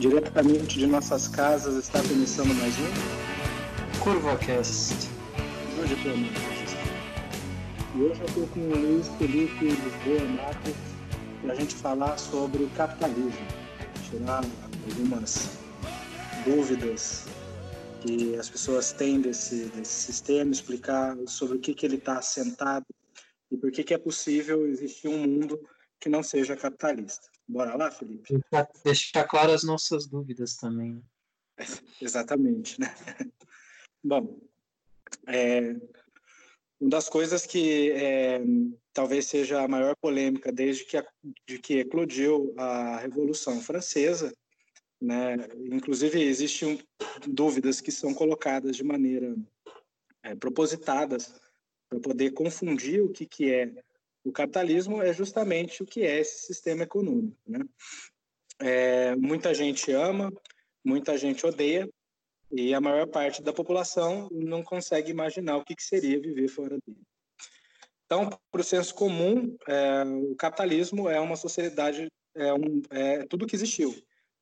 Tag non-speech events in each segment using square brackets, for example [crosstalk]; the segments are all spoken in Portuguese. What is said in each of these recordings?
Diretamente de nossas casas está começando mais um CurvaCast. Hoje eu E hoje eu estou com o Luiz Felipe Lisboa Matos para a gente falar sobre capitalismo, tirar algumas dúvidas que as pessoas têm desse, desse sistema, explicar sobre o que, que ele está assentado e por que, que é possível existir um mundo que não seja capitalista. Bora lá, Felipe? Deixar claras as nossas dúvidas também. [laughs] Exatamente, né? [laughs] Bom, é, uma das coisas que é, talvez seja a maior polêmica desde que, a, de que eclodiu a Revolução Francesa, né? Inclusive existem dúvidas que são colocadas de maneira é, propositadas para poder confundir o que, que é o capitalismo é justamente o que é esse sistema econômico. Né? É, muita gente ama, muita gente odeia, e a maior parte da população não consegue imaginar o que, que seria viver fora dele. Então, para o senso comum, é, o capitalismo é uma sociedade, é, um, é tudo que existiu.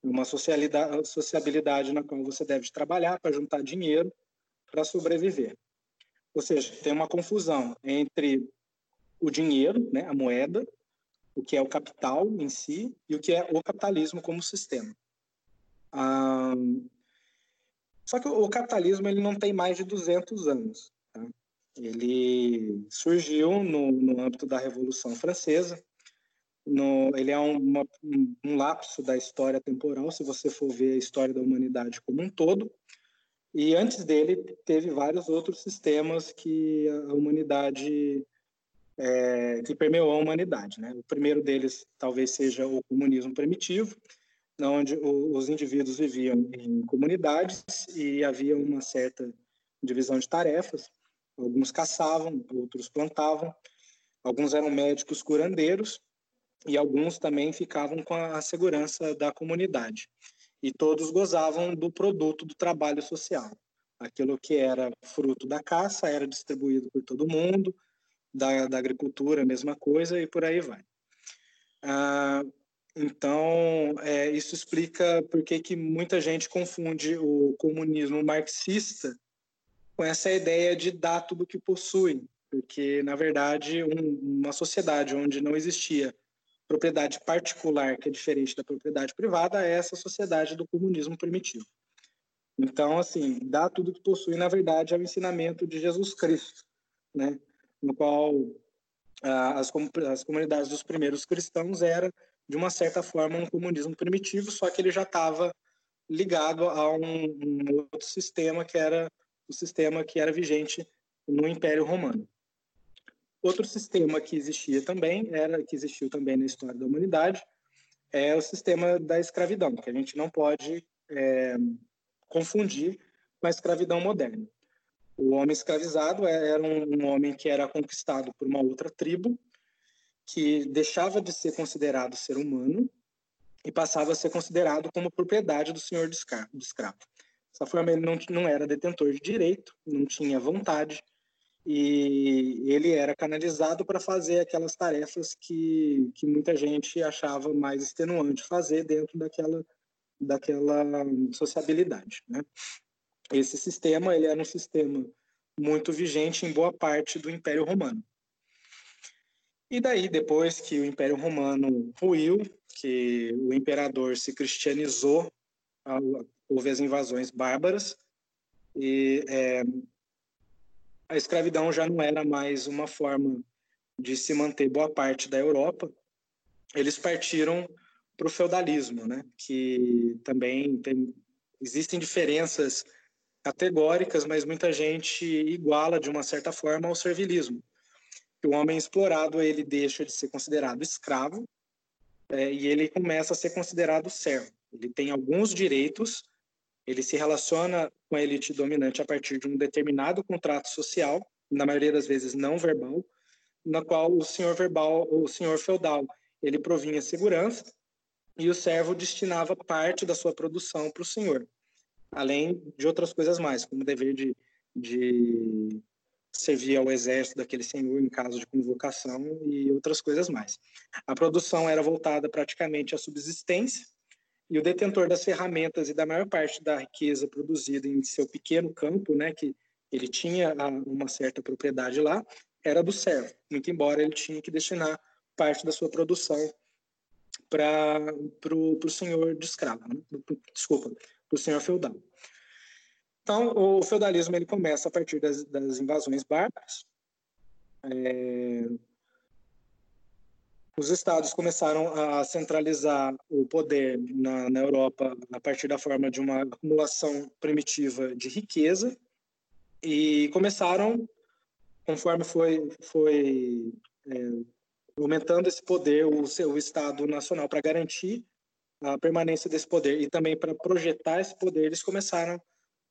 Uma sociabilidade na qual você deve trabalhar para juntar dinheiro para sobreviver. Ou seja, tem uma confusão entre o dinheiro, né, a moeda, o que é o capital em si e o que é o capitalismo como sistema. Só que o capitalismo ele não tem mais de 200 anos. Tá? Ele surgiu no, no âmbito da Revolução Francesa. No, ele é uma, um, um lapso da história temporal, se você for ver a história da humanidade como um todo. E antes dele, teve vários outros sistemas que a humanidade é, que permeou a humanidade. Né? O primeiro deles talvez seja o comunismo primitivo, onde os indivíduos viviam em comunidades e havia uma certa divisão de tarefas. Alguns caçavam, outros plantavam, alguns eram médicos curandeiros e alguns também ficavam com a segurança da comunidade. E todos gozavam do produto do trabalho social. Aquilo que era fruto da caça era distribuído por todo mundo, da, da agricultura, a mesma coisa, e por aí vai. Ah, então, é, isso explica por que, que muita gente confunde o comunismo marxista com essa ideia de dar tudo que possui, porque, na verdade, um, uma sociedade onde não existia propriedade particular, que é diferente da propriedade privada, é essa sociedade do comunismo primitivo. Então, assim, dar tudo que possui, na verdade, é o ensinamento de Jesus Cristo, né? No qual ah, as, as comunidades dos primeiros cristãos era de uma certa forma um comunismo primitivo, só que ele já estava ligado a um, um, outro sistema que era o sistema que era vigente no Império Romano. Outro sistema que existia também era que existiu também na história da humanidade é o sistema da escravidão, que a gente não pode é, confundir com a escravidão moderna. O homem escravizado é, era um, homem que era conquistado por uma outra tribo, que deixava de ser considerado ser humano e passava a ser considerado como propriedade do senhor do escravo. Dessa forma, ele não, não era detentor de direito, não tinha vontade, e ele era canalizado para fazer aquelas tarefas que, que muita gente achava mais extenuante fazer dentro daquela, daquela sociabilidade. Né? Esse sistema ele era um sistema muito vigente em boa parte do Império Romano. E daí, depois que o Império Romano ruiu, que o imperador se cristianizou, houve as invasões bárbaras, e é, a escravidão já não era mais uma forma de se manter boa parte da Europa. Eles partiram para o feudalismo, né? que também tem, existem diferenças categóricas, mas muita gente iguala de uma certa forma ao servilismo. O homem explorado ele deixa de ser considerado escravo é, e ele começa a ser considerado servo. Ele tem alguns direitos, ele se relaciona com a elite dominante a partir de um determinado contrato social, na maioria das vezes não verbal, na qual o senhor verbal ou o senhor feudal ele provinha segurança e o servo destinava parte da sua produção para o senhor além de outras coisas mais, como o dever de, de servir ao exército daquele senhor em caso de convocação e outras coisas mais. A produção era voltada praticamente à subsistência e o detentor das ferramentas e da maior parte da riqueza produzida em seu pequeno campo, né, que ele tinha uma certa propriedade lá, era do servo, muito embora ele tinha que destinar parte da sua produção para o senhor de escravo, né? desculpa, para o senhor feudal. Então, o feudalismo ele começa a partir das, das invasões bárbaras. É, os estados começaram a centralizar o poder na, na, Europa a partir da forma de uma acumulação primitiva de riqueza e começaram, conforme foi, foi é, aumentando esse poder, o seu Estado Nacional, para garantir a permanência desse poder e também para projetar esse poder, eles começaram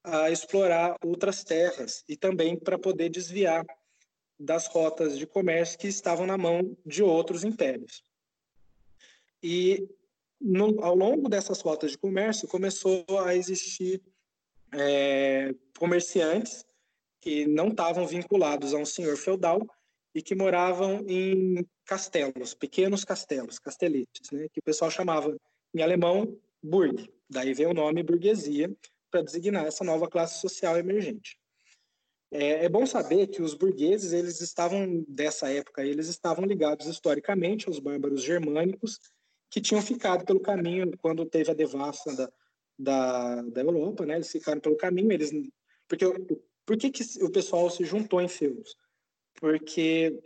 a explorar outras terras e também para poder desviar das rotas de comércio que estavam na mão de outros impérios. E no, ao longo dessas rotas de comércio começou a existir é, comerciantes que não estavam vinculados a um senhor feudal e que moravam em castelos, pequenos castelos, casteletes, né, que o pessoal chamava em alemão Burg. Daí vem o nome burguesia, para designar essa nova classe social emergente. É, é, bom saber que os burgueses, eles estavam, dessa época, eles estavam ligados historicamente aos bárbaros germânicos, que tinham ficado pelo caminho quando teve a devassa da, da, da Europa, né? Eles ficaram pelo caminho, eles... Porque, por que, que o pessoal se juntou em feudos? Porque,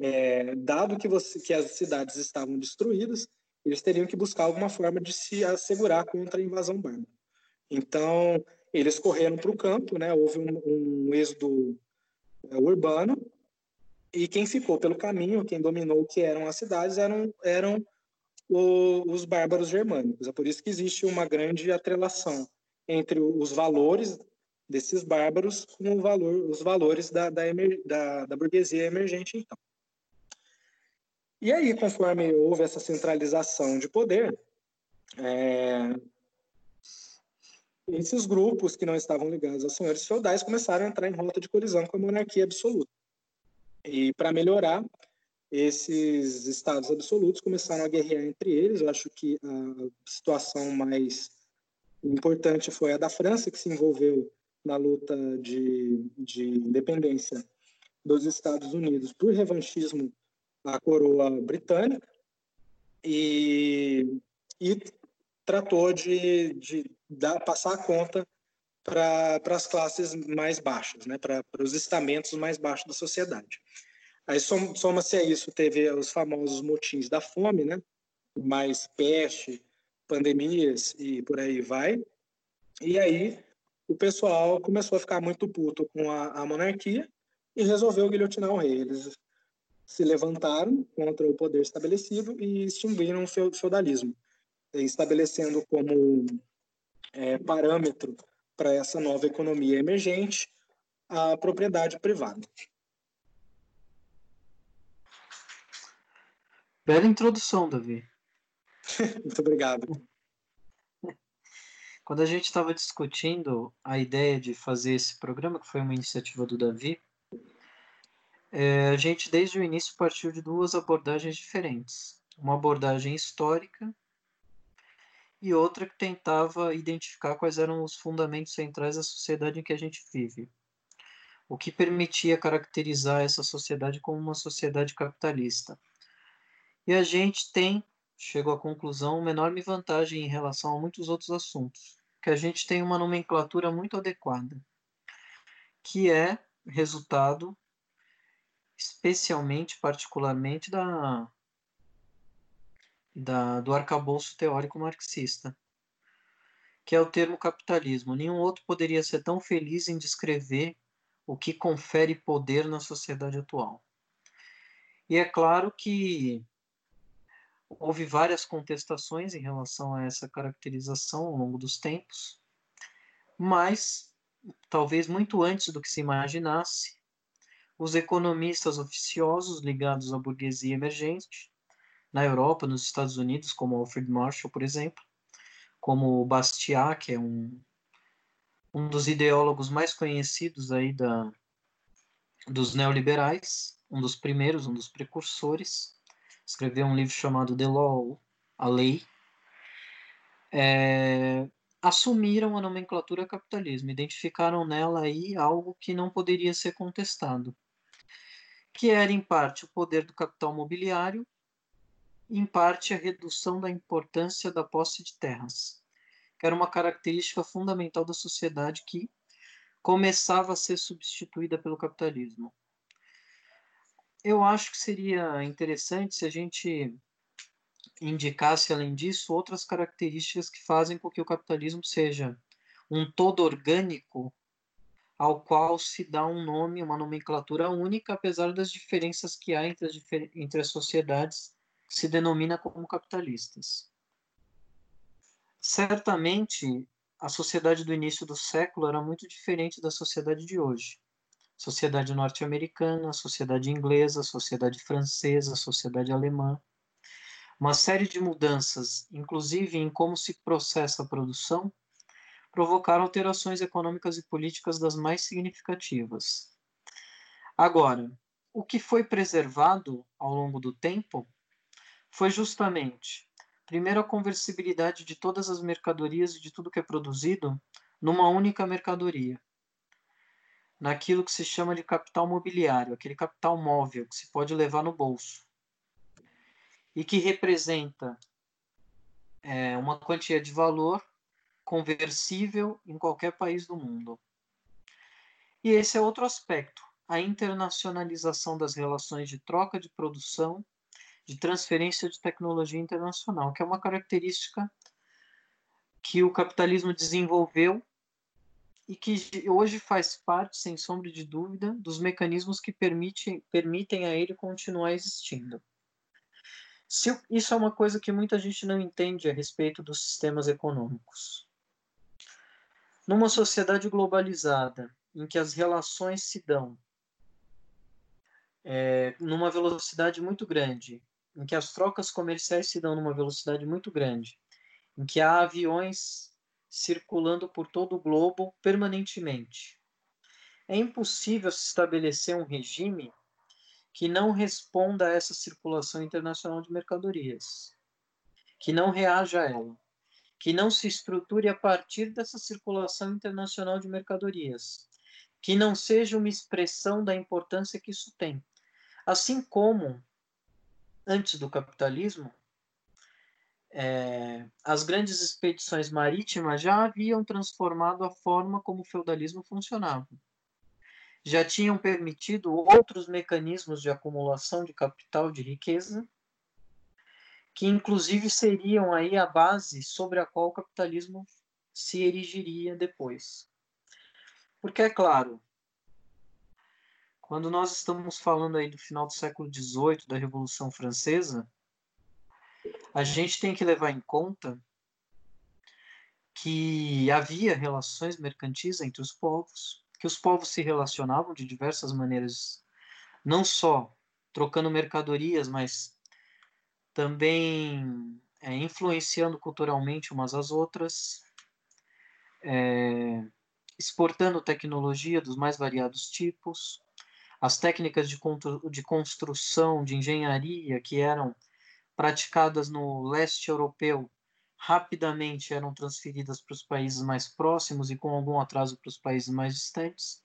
é, dado que, você, que as cidades estavam destruídas, eles teriam que buscar alguma forma de se assegurar contra a invasão bárbara. Então, eles correram para o campo, né? houve um, um êxodo é, urbano, e quem ficou pelo caminho, quem dominou o que eram as cidades, eram, eram o, os bárbaros germânicos. É por isso que existe uma grande atrelação entre os valores desses bárbaros com valor, os valores da, da, da, da burguesia emergente, então. E aí, conforme houve essa centralização de poder, é, esses grupos que não estavam ligados aos senhores feudais começaram a entrar em rota de colisão com a monarquia absoluta. E para melhorar, esses estados absolutos começaram a guerrear entre eles. Eu acho que a situação mais importante foi a da França, que se envolveu na luta de, de independência dos Estados Unidos por revanchismo à coroa britânica e, e tratou de, de dar, passar a conta para as classes mais baixas, né, para os estamentos mais baixos da sociedade. Aí soma-se a isso, teve os famosos motins da fome, né, mais peste, pandemias e por aí vai. E aí o pessoal começou a ficar muito puto com a, a monarquia e resolveu guilhotinar o rei. Eles se levantaram contra o poder estabelecido e extinguiram o feudalismo estabelecendo como é, parâmetro para essa nova economia emergente a propriedade privada. Bela introdução, Davi. [laughs] Muito obrigado. Quando a gente estava discutindo a ideia de fazer esse programa, que foi uma iniciativa do Davi, é, a gente desde o início partiu de duas abordagens diferentes. Uma abordagem histórica e outra que tentava identificar quais eram os fundamentos centrais da sociedade em que a gente vive, o que permitia caracterizar essa sociedade como uma sociedade capitalista. E a gente tem, chegou à conclusão, uma enorme vantagem em relação a muitos outros assuntos, que a gente tem uma nomenclatura muito adequada, que é resultado especialmente, particularmente, da da, do arcabouço teórico marxista, que é o termo capitalismo. Nenhum outro poderia ser tão feliz em descrever o que confere poder na sociedade atual. E é claro que houve várias contestações em relação a essa caracterização ao longo dos tempos, mas talvez muito antes do que se imaginasse, os economistas oficiosos ligados à burguesia emergente na Europa, nos Estados Unidos, como Alfred Marshall, por exemplo, como Bastiat, que é um, um dos ideólogos mais conhecidos aí da, dos neoliberais, um dos primeiros, um dos precursores, escreveu um livro chamado The Law, A Lei. é, assumiram a nomenclatura capitalismo, identificaram nela aí algo que não poderia ser contestado, que era em parte o poder do capital mobiliário, em parte a redução da importância da posse de terras, que era uma característica fundamental da sociedade que começava a ser substituída pelo capitalismo. Eu acho que seria interessante se a gente indicasse, além disso, outras características que fazem com que o capitalismo seja um todo orgânico ao qual se dá um nome, uma nomenclatura única, apesar das diferenças que há entre as, entre as sociedades que se denomina como capitalistas. Certamente, a sociedade do início do século era muito diferente da sociedade de hoje. Sociedade norte-americana, sociedade inglesa, sociedade francesa, sociedade alemã uma série de mudanças, inclusive em como se processa a produção, provocaram alterações econômicas e políticas das mais significativas. Agora, o que foi preservado ao longo do tempo foi justamente, primeiro, a conversibilidade de todas as mercadorias e de tudo que é produzido numa única mercadoria, naquilo que se chama de capital mobiliário, aquele capital móvel que se pode levar no bolso e que representa é, uma quantia de valor conversível em qualquer país do mundo. E esse é outro aspecto, a internacionalização das relações de troca de produção, de transferência de tecnologia internacional, que é uma característica que o capitalismo desenvolveu e que hoje faz parte, sem sombra de dúvida, dos mecanismos que permitem, permitem a ele continuar existindo. Se, isso é uma coisa que muita gente não entende a respeito dos sistemas econômicos. Numa sociedade globalizada, em que as relações se dão é, numa velocidade muito grande, em que as trocas comerciais se dão numa velocidade muito grande, em que há aviões circulando por todo o globo permanentemente. É impossível se estabelecer um regime que não responda a essa circulação internacional de mercadorias, que não reaja a ela, que não se estruture a partir dessa circulação internacional de mercadorias, que não seja uma expressão da importância que isso tem. Assim como, antes do capitalismo, é, as grandes expedições marítimas já haviam transformado a forma como o feudalismo funcionava já tinham permitido outros mecanismos de acumulação de capital de riqueza, que inclusive seriam aí a base sobre a qual o capitalismo se erigiria depois. Porque é claro, quando nós estamos falando aí do final do século XVIII, da Revolução Francesa, a gente tem que levar em conta que havia relações mercantis entre os povos, que os povos se relacionavam de diversas maneiras, não só trocando mercadorias, mas também é, influenciando culturalmente umas às outras, é, exportando tecnologia dos mais variados tipos, as técnicas de, de construção, de engenharia que eram praticadas no leste europeu rapidamente eram transferidas para os países mais próximos e com algum atraso para os países mais distantes.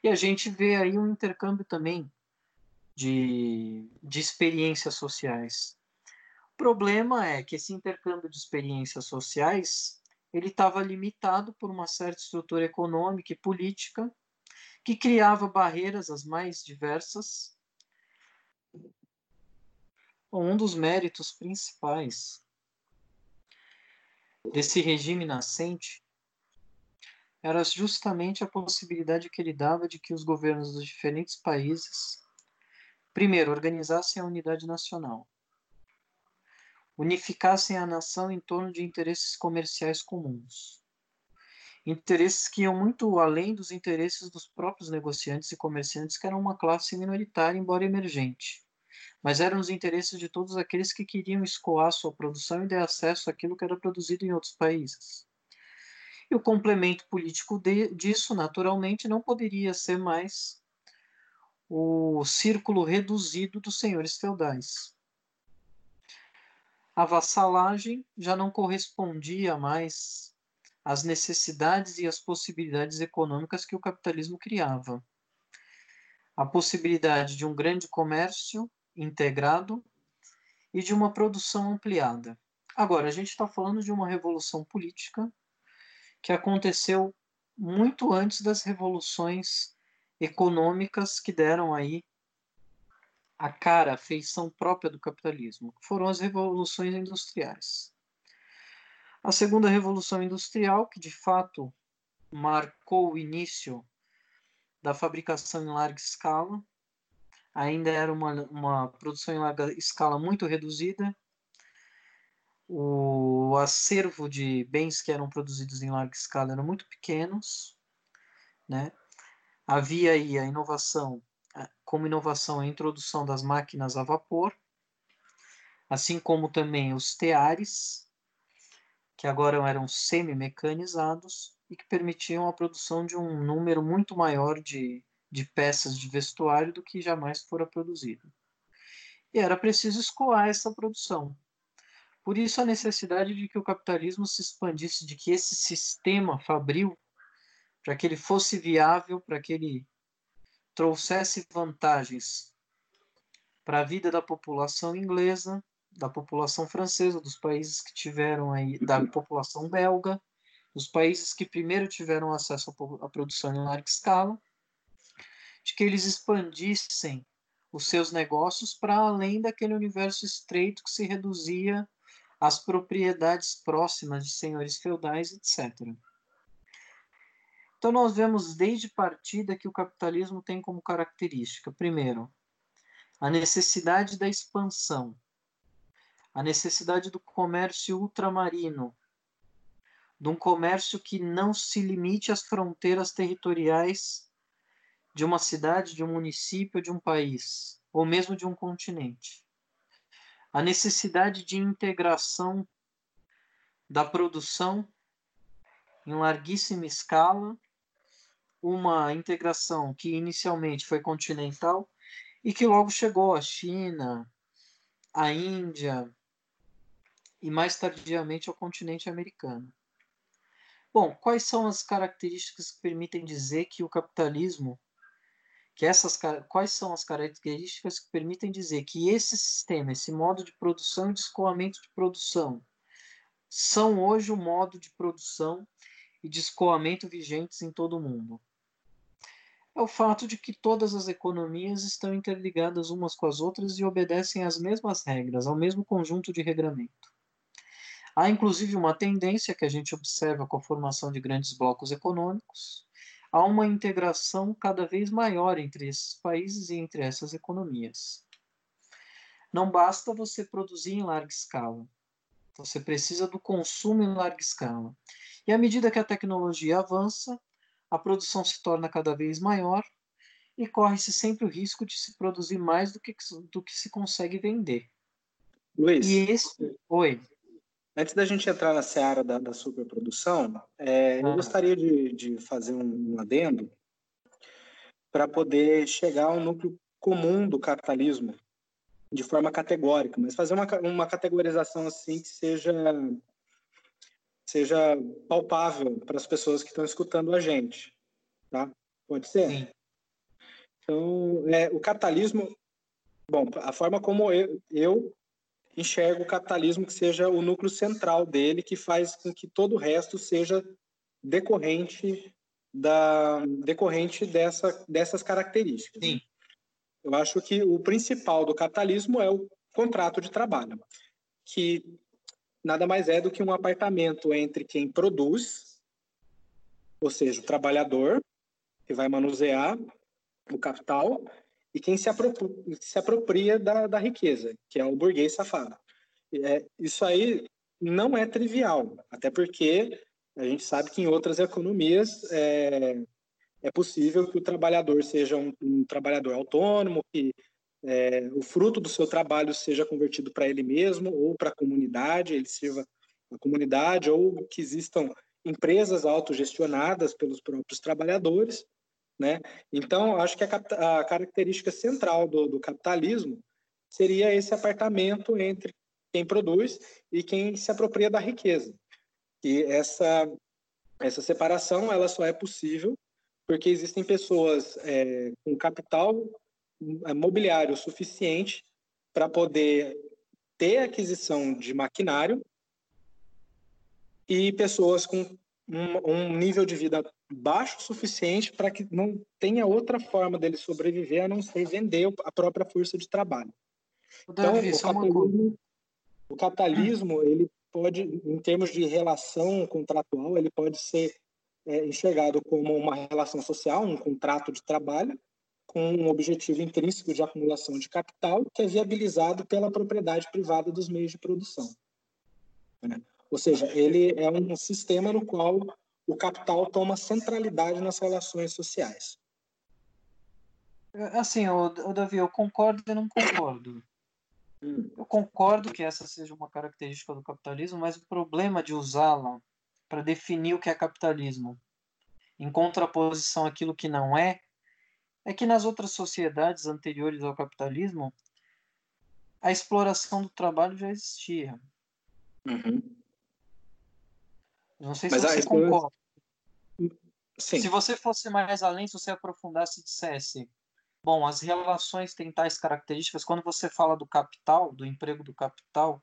E a gente vê aí um intercâmbio também de, de experiências sociais. O problema é que esse intercâmbio de experiências sociais ele estava limitado por uma certa estrutura econômica e política que criava barreiras as mais diversas. Um dos méritos principais desse regime nascente era justamente a possibilidade que ele dava de que os governos dos diferentes países, primeiro, organizassem a unidade nacional, unificassem a nação em torno de interesses comerciais comuns. Interesses que iam muito além dos interesses dos próprios negociantes e comerciantes, que eram uma classe minoritária, embora emergente mas eram os interesses de todos aqueles que queriam escoar sua produção e ter acesso àquilo que era produzido em outros países. E o complemento político de, disso, naturalmente, não poderia ser mais o círculo reduzido dos senhores feudais. A vassalagem já não correspondia mais às necessidades e às possibilidades econômicas que o capitalismo criava. A possibilidade de um grande comércio integrado e de uma produção ampliada. Agora, a gente está falando de uma revolução política que aconteceu muito antes das revoluções econômicas que deram aí a cara, a feição própria do capitalismo, foram as revoluções industriais. A segunda revolução industrial, que de fato marcou o início da fabricação em larga escala, ainda era uma, uma produção em larga escala muito reduzida. O acervo de bens que eram produzidos em larga escala eram muito pequenos, né? Havia aí a inovação como inovação a introdução das máquinas a vapor, assim como também os teares, que agora eram semi-mecanizados e que permitiam a produção de um número muito maior de, de peças de vestuário do que jamais fora produzido. E era preciso escoar essa produção. Por isso a necessidade de que o capitalismo se expandisse, de que esse sistema fabril, para que ele fosse viável, para que ele trouxesse vantagens para a vida da população inglesa, da população francesa, dos países que tiveram aí, da população belga, dos países que primeiro tiveram acesso à produção em larga escala, de que eles expandissem os seus negócios para além daquele universo estreito que se reduzia às propriedades próximas de senhores feudais, etc. Então, nós vemos desde partida que o capitalismo tem como característica, primeiro, a necessidade da expansão, a necessidade do comércio ultramarino, de um comércio que não se limite às fronteiras territoriais de uma cidade, de um município, de um país, ou mesmo de um continente. A necessidade de integração da produção em larguíssima escala uma integração que inicialmente foi continental e que logo chegou à China, à Índia e mais tardiamente ao continente americano. Bom, quais são as características que permitem dizer que o capitalismo, que essas quais são as características que permitem dizer que esse sistema, esse modo de produção e de escoamento de produção são hoje o modo de produção e de escoamento vigentes em todo o mundo? É o fato de que todas as economias estão interligadas umas com as outras e obedecem às mesmas regras, ao mesmo conjunto de regramento. Há inclusive uma tendência que a gente observa com a formação de grandes blocos econômicos, a uma integração cada vez maior entre esses países e entre essas economias. Não basta você produzir em larga escala, você precisa do consumo em larga escala. E à medida que a tecnologia avança, a produção se torna cada vez maior e corre-se sempre o risco de se produzir mais do que, do que se consegue vender. Luiz, e esse... Oi. Antes da gente entrar na seara da, da superprodução, é, ah. eu gostaria de, de fazer um, um adendo para poder chegar ao núcleo comum do capitalismo de forma categórica, mas fazer uma, uma categorização assim que seja seja palpável para as pessoas que estão escutando a gente, tá? Pode ser? Sim. Então, é, o capitalismo, bom, a forma como eu, eu enxergo o capitalismo que seja o núcleo central dele, que faz com que todo o resto seja decorrente da decorrente dessa, dessas características. Sim. Eu acho que o principal do capitalismo é o contrato de trabalho, que nada mais é do que um apartamento entre quem produz, ou seja, o trabalhador, que vai manusear o capital, e quem se apropria, se apropria da, da, riqueza, que é o burguês safado. É, isso aí não é trivial, até porque a gente sabe que em outras economias é, é possível que o trabalhador seja um, um trabalhador autônomo, que é, o fruto do seu trabalho seja convertido para ele mesmo ou para a comunidade, ele sirva a comunidade, ou que existam empresas autogestionadas pelos próprios trabalhadores. Né? Então, acho que a, a característica central do, do, capitalismo seria esse apartamento entre quem produz e quem se apropria da riqueza. E essa, essa separação ela só é possível porque existem pessoas é, com capital mobiliário suficiente para poder ter aquisição de maquinário e pessoas com um, um nível de vida baixo o suficiente para que não tenha outra forma dele sobreviver a não ser vender a própria força de trabalho. Então, o capitalismo, o capitalismo, ele pode, em termos de relação contratual, ele pode ser é, enxergado como uma relação social, um contrato de trabalho, com um objetivo intrínseco de acumulação de capital, que é viabilizado pela propriedade privada dos meios de produção. Né? Ou seja, ele é um sistema no qual o capital toma centralidade nas relações sociais. Assim, o, Davi, eu concordo e não concordo. Hum. Eu concordo que essa seja uma característica do capitalismo, mas o problema de usá-la para definir o que é capitalismo, em contraposição àquilo que não é, é que nas outras sociedades anteriores ao capitalismo, a exploração do trabalho já existia. Uhum. Não sei se Mas você concorda. Se você fosse mais além, se você aprofundasse e dissesse, bom, as relações têm tais características, quando você fala do capital, do emprego do capital,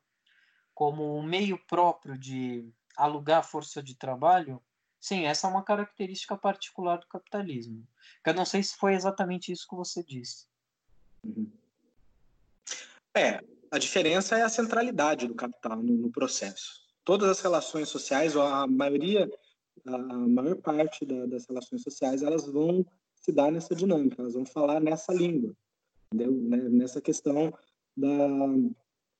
como um meio próprio de alugar força de trabalho, sim, essa é uma característica particular do capitalismo. Eu não sei se foi exatamente isso que você disse. Uhum. É, a diferença é a centralidade do capital no, no processo todas as relações sociais, ou a maioria, a maior parte da, das relações sociais, elas vão se dar nessa dinâmica, elas vão falar nessa língua, entendeu? Né, nessa questão da,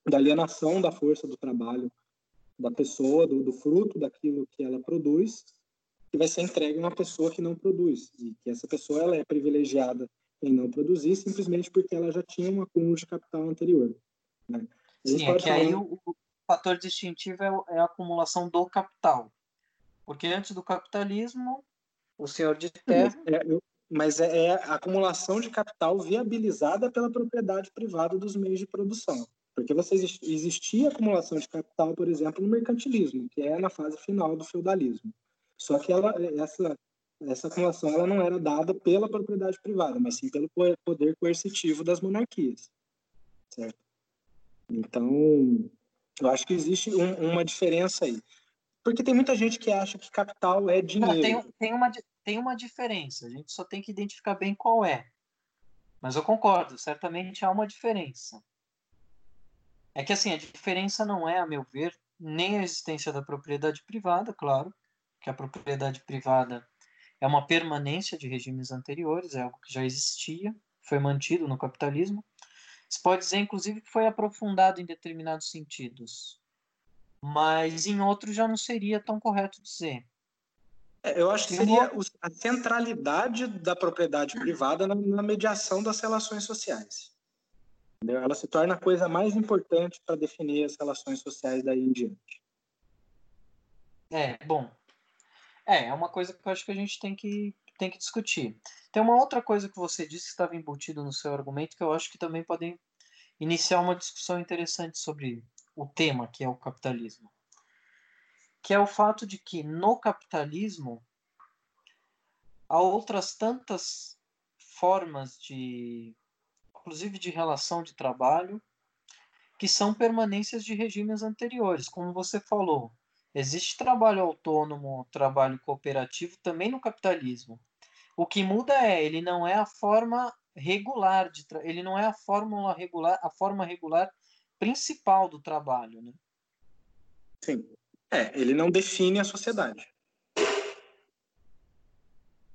da alienação da força do trabalho da pessoa, do, do fruto daquilo que ela produz, que vai ser entregue a uma pessoa que não produz, e que essa pessoa ela é privilegiada em não produzir simplesmente porque ela já tinha um acúmulo de capital anterior. Né? Sim, é que falar... aí o, fator distintivo é, é a acumulação do capital. Porque antes do capitalismo, o senhor de terra. É, mas é, é a acumulação de capital viabilizada pela propriedade privada dos meios de produção. Porque você existia acumulação de capital, por exemplo, no mercantilismo, que é na fase final do feudalismo. Só que ela, essa, essa acumulação ela não era dada pela propriedade privada, mas sim pelo poder coercitivo das monarquias. Certo? Então, eu acho que existe um, uma diferença aí. Porque tem muita gente que acha que capital é dinheiro. Não, tem, tem, uma, tem uma diferença, a gente só tem que identificar bem qual é. Mas eu concordo, certamente há uma diferença. É que assim, a diferença não é, a meu ver, nem a existência da propriedade privada, claro, que a propriedade privada é uma permanência de regimes anteriores, é algo que já existia, foi mantido no capitalismo. Se pode dizer, inclusive, que foi aprofundado em determinados sentidos, mas em outros já não seria tão correto dizer. É, eu acho que seria a centralidade da propriedade privada na, na mediação das relações sociais. Entendeu? Ela se torna a coisa mais importante para definir as relações sociais daí em diante. É, bom. É, é uma coisa que eu acho que a gente tem que, tem que discutir. Tem uma outra coisa que você disse que estava embutido no seu argumento que eu acho que também podem iniciar uma discussão interessante sobre o tema que é o capitalismo. Que é o fato de que no capitalismo há outras tantas formas de inclusive de relação de trabalho que são permanências de regimes anteriores, como você falou. Existe trabalho autônomo, trabalho cooperativo também no capitalismo. O que muda é, ele não é a forma regular de ele não é a fórmula regular, a forma regular principal do trabalho, né? Sim. É, ele não define a sociedade.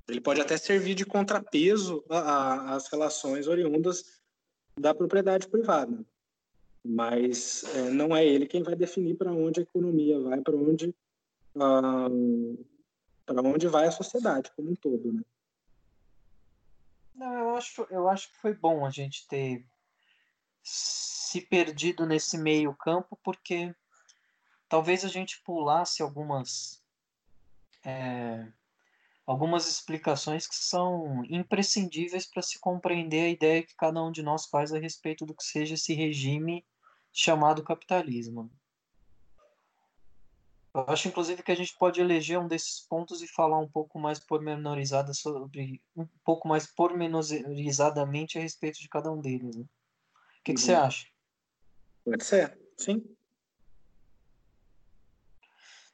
Ele pode até servir de contrapeso às relações oriundas da propriedade privada, mas é, não é ele quem vai definir para onde a economia vai, para onde para onde vai a sociedade como um todo, né? Não, eu acho, eu acho que foi bom a gente ter se perdido nesse meio campo, porque talvez a gente pulasse algumas é, algumas explicações que são imprescindíveis para se compreender a ideia que cada um de nós faz a respeito do que seja esse regime chamado capitalismo. Eu acho, inclusive, que a gente pode eleger um desses pontos e falar um pouco mais pormenorizada sobre um pouco mais pormenorizadamente a respeito de cada um deles. Né? O que, uhum. que você acha? Pode ser, sim.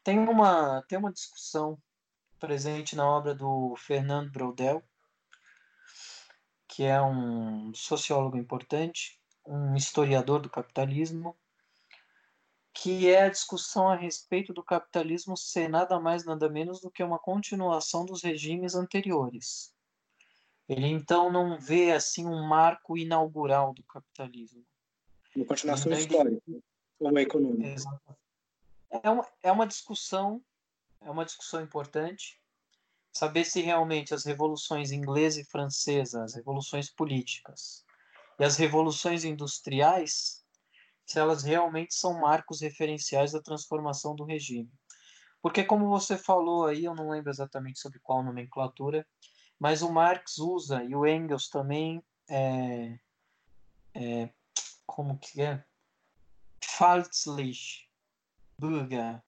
Tem uma, tem uma discussão presente na obra do Fernando Brodel, que é um sociólogo importante, um historiador do capitalismo, que é a discussão a respeito do capitalismo ser nada mais nada menos do que uma continuação dos regimes anteriores. Ele então não vê assim um marco inaugural do capitalismo. Uma continuação então, histórica ou econômica. É uma, é uma discussão, é uma discussão importante. Saber se realmente as revoluções inglesa e francesa, as revoluções políticas e as revoluções industriais, se elas realmente são marcos referenciais da transformação do regime. Porque, como você falou aí, eu não lembro exatamente sobre qual nomenclatura, mas o Marx usa e o Engels também, é, é, como que é? Falslich, Burger,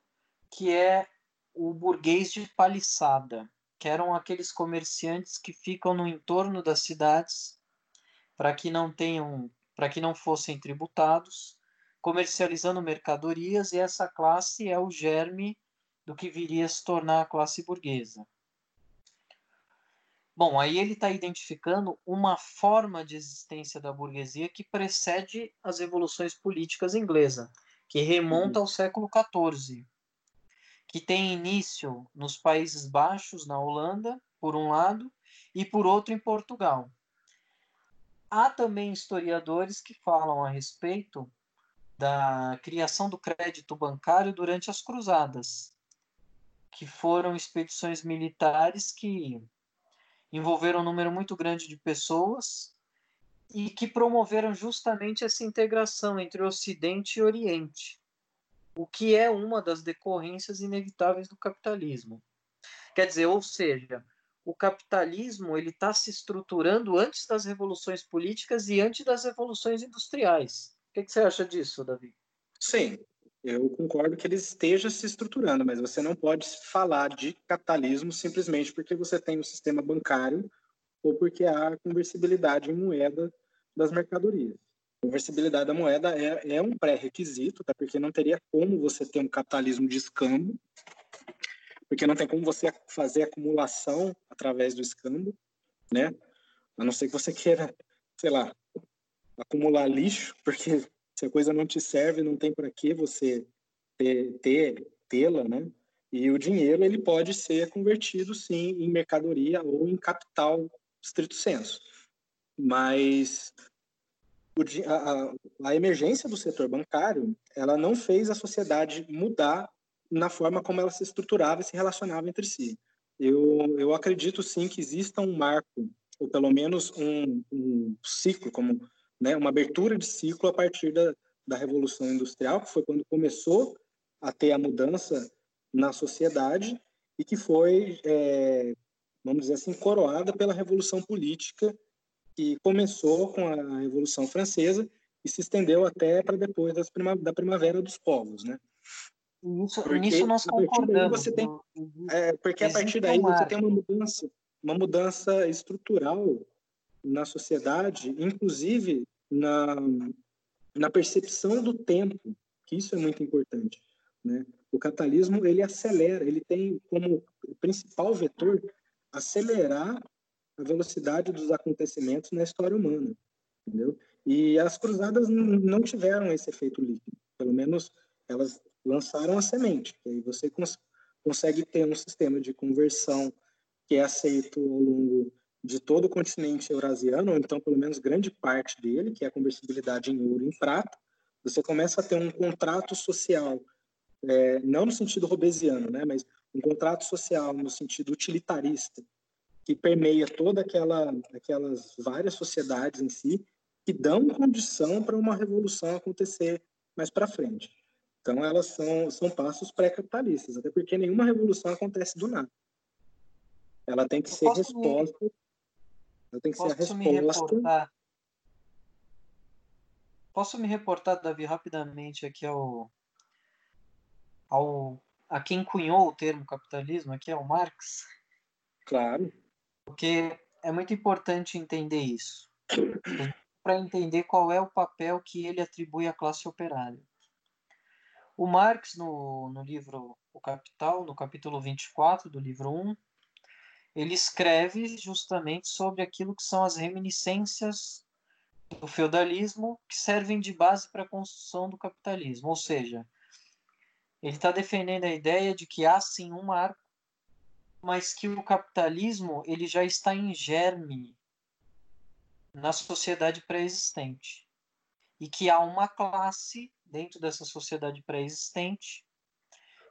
que é o burguês de paliçada, que eram aqueles comerciantes que ficam no entorno das cidades para que não tenham, para que não fossem tributados, comercializando mercadorias, e essa classe é o germe do que viria a se tornar a classe burguesa. Bom, aí ele está identificando uma forma de existência da burguesia que precede as revoluções políticas inglesas, que remonta ao século XIV, que tem início nos Países Baixos, na Holanda, por um lado, e por outro em Portugal. Há também historiadores que falam a respeito da criação do crédito bancário durante as Cruzadas, que foram expedições militares que envolveram um número muito grande de pessoas e que promoveram justamente essa integração entre Ocidente e Oriente, o que é uma das decorrências inevitáveis do capitalismo. Quer dizer, ou seja, o capitalismo ele está se estruturando antes das revoluções políticas e antes das revoluções industriais. O que, que você acha disso, Davi? Sim, eu concordo que ele esteja se estruturando, mas você não pode falar de capitalismo simplesmente porque você tem o um sistema bancário ou porque há conversibilidade em moeda das mercadorias. A conversibilidade da moeda é, é um pré-requisito, tá? porque não teria como você ter um capitalismo de escambo, porque não tem como você fazer acumulação através do escambo, né? A não ser que você queira, sei lá, acumular lixo, porque se a coisa não te serve, não tem para que você ter, ter tê-la, né? E o dinheiro ele pode ser convertido sim em mercadoria ou em capital estrito senso. Mas o, a, a emergência do setor bancário, ela não fez a sociedade mudar na forma como ela se estruturava e se relacionava entre si. Eu, eu acredito sim que exista um marco, ou pelo menos um, um ciclo, como né, uma abertura de ciclo a partir da, da Revolução Industrial, que foi quando começou a ter a mudança na sociedade e que foi é, vamos dizer assim, coroada pela Revolução Política, que começou com a Revolução Francesa e se estendeu até para depois das prima, da Primavera dos Povos, né? Isso, porque nisso nós concordamos. Você tem, é, porque a partir daí você tem uma mudança, uma mudança estrutural na sociedade, inclusive na, na percepção do tempo, que isso é muito importante, né? O capitalismo ele acelera, ele tem como principal vetor acelerar a velocidade dos acontecimentos na história humana, entendeu? E as cruzadas não tiveram esse efeito líquido, pelo menos elas lançaram a semente. E aí você cons consegue ter um sistema de conversão que é aceito ao longo de todo o continente eurasiano, ou então pelo menos grande parte dele, que é a conversibilidade em ouro e em prata. Você começa a ter um contrato social, é, não no sentido robesiano, né, mas um contrato social no sentido utilitarista, que permeia toda aquela aquelas várias sociedades em si, que dão condição para uma revolução acontecer mais para frente. Então elas são são passos pré-capitalistas, até porque nenhuma revolução acontece do nada. Ela tem que ser resposta. Me... Ela tem que ser a resposta. posso me reportar, Davi, rapidamente aqui ao, ao a quem cunhou o termo capitalismo, aqui é o Marx? Claro. Porque é muito importante entender isso, para entender qual é o papel que ele atribui à classe operária. O Marx, no, no livro O Capital, no capítulo 24 do livro 1, ele escreve justamente sobre aquilo que são as reminiscências do feudalismo que servem de base para a construção do capitalismo. Ou seja, ele está defendendo a ideia de que há sim um marco, mas que o capitalismo ele já está em germe na sociedade pré-existente e que há uma classe dentro dessa sociedade pré-existente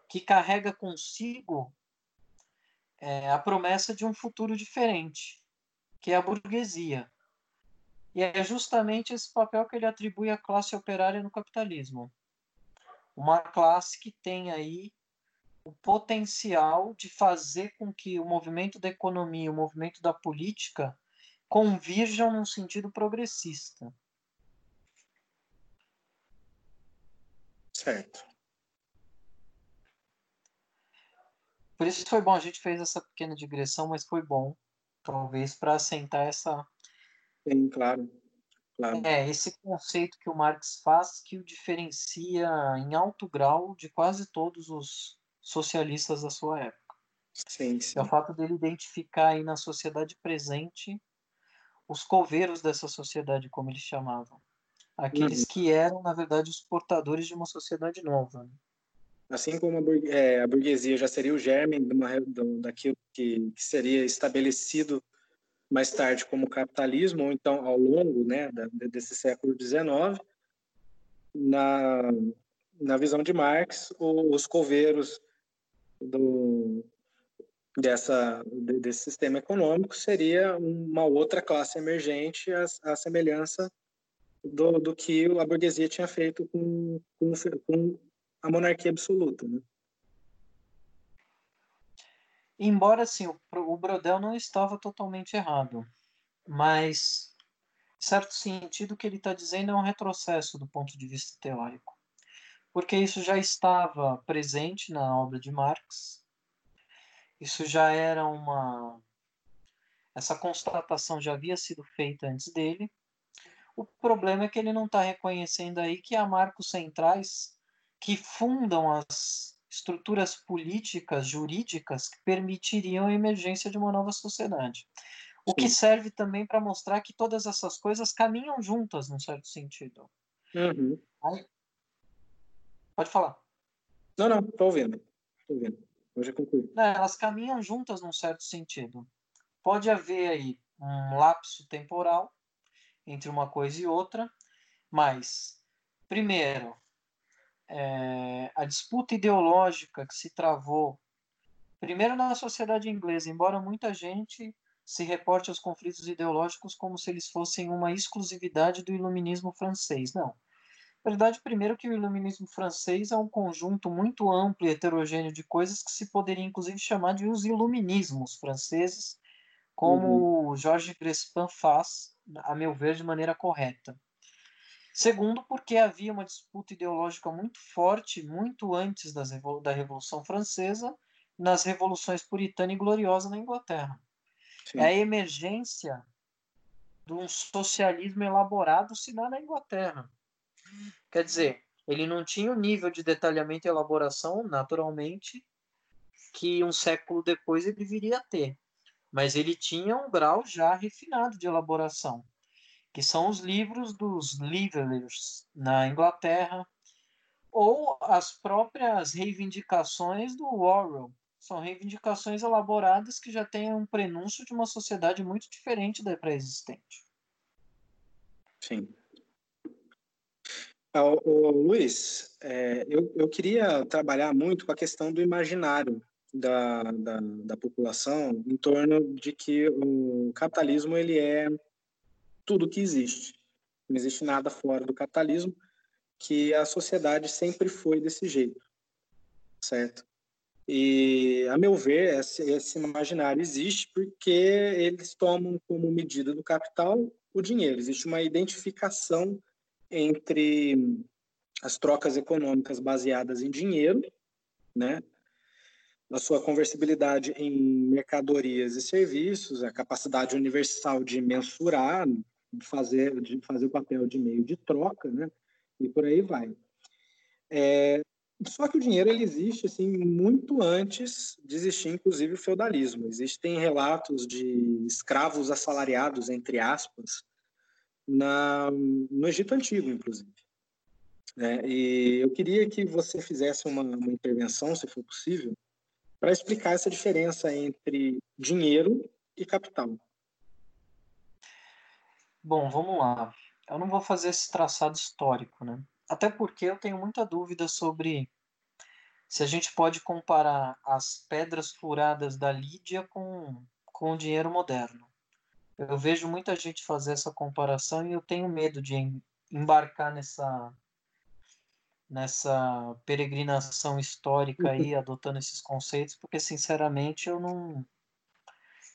que carrega consigo é, a promessa de um futuro diferente, que é a burguesia. E é justamente esse papel que ele atribui à classe operária no capitalismo. Uma classe que tem aí o potencial de fazer com que o movimento da economia, o movimento da política convirjam num sentido progressista. Certo. Por isso foi bom, a gente fez essa pequena digressão, mas foi bom, talvez, para assentar essa. Sim, claro. claro. É, esse conceito que o Marx faz que o diferencia em alto grau de quase todos os socialistas da sua época. Sim, sim. É o fato dele identificar aí na sociedade presente os coveiros dessa sociedade, como eles chamavam. Aqueles uhum. que eram, na verdade, os portadores de uma sociedade nova. Né? Assim como a, burguesia, é, a burguesia já seria o germe de uma, daquilo que, que, seria estabelecido mais tarde como capitalismo, ou então ao longo né, da, desse século XIX, na, na visão de Marx, os coveiros do, dessa, desse sistema econômico seria uma outra classe emergente, a, a semelhança do, do que a burguesia tinha feito com, com, com a monarquia absoluta. Né? Embora, sim, o, o Brodel não estava totalmente errado, mas, certo sentido, o que ele está dizendo é um retrocesso do ponto de vista teórico, porque isso já estava presente na obra de Marx, isso já era uma. Essa constatação já havia sido feita antes dele. O problema é que ele não está reconhecendo aí que há marcos centrais que fundam as estruturas políticas, jurídicas que permitiriam a emergência de uma nova sociedade. O Sim. que serve também para mostrar que todas essas coisas caminham juntas, num certo sentido. Uhum. Aí... Pode falar. Não, não, estou ouvindo. Estou ouvindo. Hoje concluir. É, elas caminham juntas num certo sentido. Pode haver aí um lapso temporal entre uma coisa e outra, mas, primeiro, é, a disputa ideológica que se travou, primeiro na sociedade inglesa, embora muita gente se reporte aos conflitos ideológicos como se eles fossem uma exclusividade do iluminismo francês. Não. Na verdade, primeiro que o iluminismo francês é um conjunto muito amplo e heterogêneo de coisas que se poderia inclusive chamar de os iluminismos franceses, como uhum. Georges Crespin faz, a meu ver, de maneira correta. Segundo, porque havia uma disputa ideológica muito forte, muito antes das, da Revolução Francesa, nas revoluções puritana e gloriosa na Inglaterra. Sim. É a emergência de um socialismo elaborado se dá na Inglaterra. Quer dizer, ele não tinha o nível de detalhamento e elaboração, naturalmente, que um século depois ele viria a ter. Mas ele tinha um grau já refinado de elaboração que são os livros dos Levelers na Inglaterra, ou as próprias reivindicações do Orwell. São reivindicações elaboradas que já têm um prenúncio de uma sociedade muito diferente da pré-existente. Sim. O, Luiz, é, eu, eu queria trabalhar muito com a questão do imaginário da, da, da população em torno de que o capitalismo ele é tudo que existe. Não existe nada fora do capitalismo, que a sociedade sempre foi desse jeito, certo? E, a meu ver, esse, esse imaginário existe porque eles tomam como medida do capital o dinheiro. Existe uma identificação entre as trocas econômicas baseadas em dinheiro, né, a sua conversibilidade em mercadorias e serviços, a capacidade universal de mensurar, de fazer, de fazer o papel de meio de troca, né? E por aí vai. É, só que o dinheiro ele existe assim muito antes de existir, inclusive, o feudalismo. Existem relatos de escravos assalariados, entre aspas, na, no Egito Antigo, inclusive. É, e eu queria que você fizesse uma, uma intervenção, se for possível, para explicar essa diferença entre dinheiro e capital. Bom, vamos lá. Eu não vou fazer esse traçado histórico, né? Até porque eu tenho muita dúvida sobre se a gente pode comparar as pedras furadas da Lídia com, com o dinheiro moderno. Eu vejo muita gente fazer essa comparação e eu tenho medo de embarcar nessa nessa peregrinação histórica aí, adotando esses conceitos, porque sinceramente eu não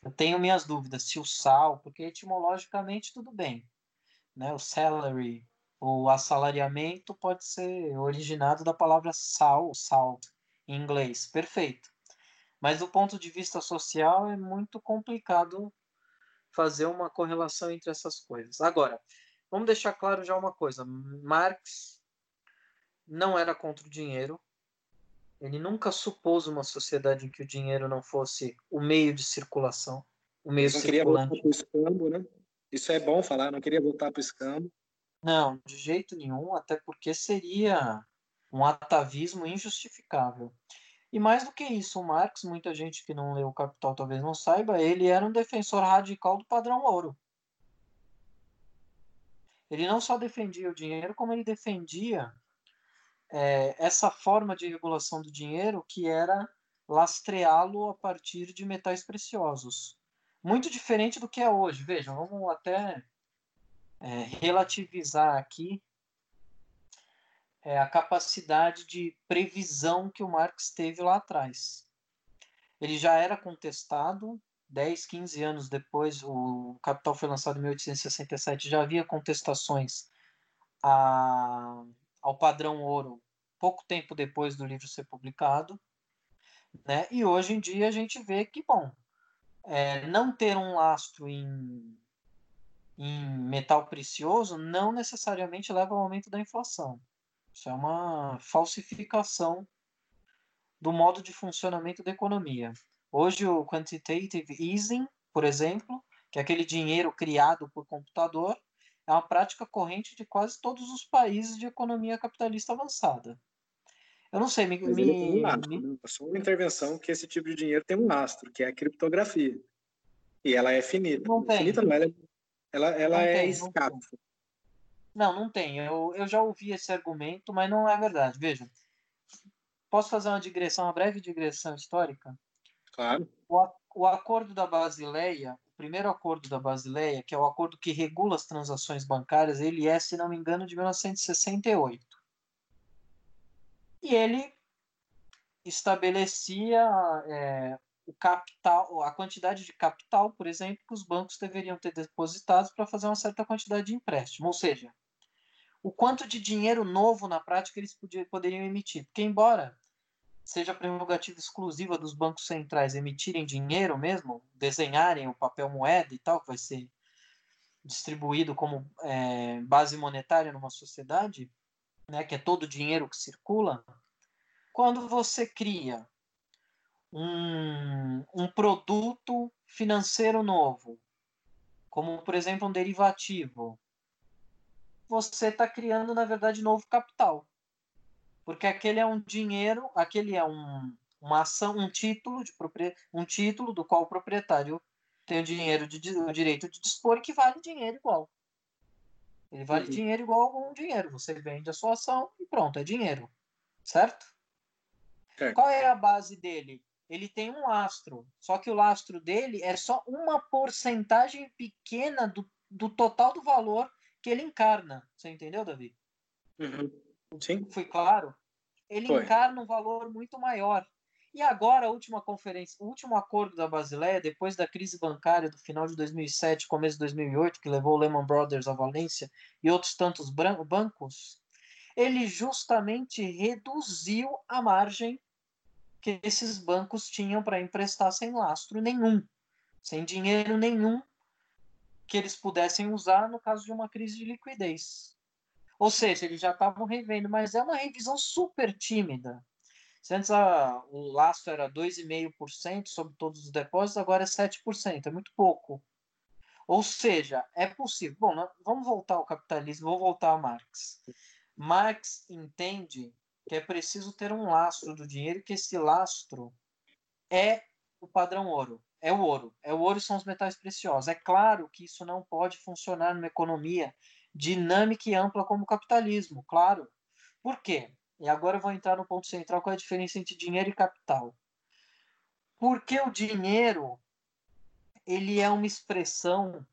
eu tenho minhas dúvidas se o sal, porque etimologicamente tudo bem, né? O salary, o assalariamento pode ser originado da palavra sal, salt em inglês, perfeito. Mas do ponto de vista social é muito complicado fazer uma correlação entre essas coisas. Agora, vamos deixar claro já uma coisa: Marx não era contra o dinheiro. Ele nunca supôs uma sociedade em que o dinheiro não fosse o meio de circulação, o meio não circulante. Queria voltar para o escambo, né? Isso é bom falar, não queria voltar para o escambo. Não, de jeito nenhum, até porque seria um atavismo injustificável. E mais do que isso, o Marx, muita gente que não leu o Capital talvez não saiba, ele era um defensor radical do padrão ouro. Ele não só defendia o dinheiro, como ele defendia é, essa forma de regulação do dinheiro que era lastreá-lo a partir de metais preciosos. Muito diferente do que é hoje. Vejam, vamos até é, relativizar aqui é, a capacidade de previsão que o Marx teve lá atrás. Ele já era contestado, 10, 15 anos depois, o Capital foi lançado em 1867, já havia contestações a, ao padrão ouro pouco tempo depois do livro ser publicado. Né? E hoje em dia a gente vê que, bom, é, não ter um lastro em, em metal precioso não necessariamente leva ao aumento da inflação. Isso é uma falsificação do modo de funcionamento da economia. Hoje, o quantitative easing, por exemplo, que é aquele dinheiro criado por computador, é uma prática corrente de quase todos os países de economia capitalista avançada. Eu não sei, me. Mas me, um lastro, me... Né? Só uma intervenção que esse tipo de dinheiro tem um lastro, que é a criptografia. E ela é finita. Não tem. Finita não, ela, é, ela, ela não é escassa. Não, não tem. Eu, eu já ouvi esse argumento, mas não é verdade. Veja, posso fazer uma digressão, uma breve digressão histórica? Claro. O, o acordo da Basileia, primeiro acordo da Basileia, que é o acordo que regula as transações bancárias, ele é, se não me engano, de 1968. E ele estabelecia é, o capital, a quantidade de capital, por exemplo, que os bancos deveriam ter depositado para fazer uma certa quantidade de empréstimo. Ou seja, o quanto de dinheiro novo na prática eles podiam, poderiam emitir. Porque, embora seja prerrogativa exclusiva dos bancos centrais emitirem dinheiro mesmo, desenharem o papel moeda e tal, que vai ser distribuído como é, base monetária numa sociedade, né, que é todo o dinheiro que circula, quando você cria um, um produto financeiro novo, como por exemplo um derivativo, você está criando na verdade novo capital, porque aquele é um dinheiro, aquele é um, uma ação, um título de um título do qual o proprietário tem o dinheiro de, o direito de dispor que vale dinheiro igual. Ele vale uhum. dinheiro igual a algum dinheiro. Você vende a sua ação e pronto, é dinheiro. Certo? É. Qual é a base dele? ele tem um lastro, só que o lastro dele é só uma porcentagem pequena do, do total do valor que ele encarna. Você entendeu, Davi? Uhum. Sim. Foi claro? Ele Foi. encarna um valor muito maior. E agora, a última conferência, o último acordo da Basileia, depois da crise bancária do final de 2007, começo de 2008, que levou o Lehman Brothers à Valência e outros tantos bancos, ele justamente reduziu a margem que esses bancos tinham para emprestar sem lastro nenhum, sem dinheiro nenhum que eles pudessem usar no caso de uma crise de liquidez. Ou seja, eles já estavam revendo, mas é uma revisão super tímida. Se antes a, o lastro era 2,5% sobre todos os depósitos, agora é 7%, é muito pouco. Ou seja, é possível. Bom, vamos voltar ao capitalismo, vou voltar a Marx. Marx entende que é preciso ter um lastro do dinheiro, que esse lastro é o padrão ouro, é o ouro. É o ouro são os metais preciosos. É claro que isso não pode funcionar numa economia dinâmica e ampla como o capitalismo, claro. Por quê? E agora eu vou entrar no ponto central, qual é a diferença entre dinheiro e capital. Porque o dinheiro ele é uma expressão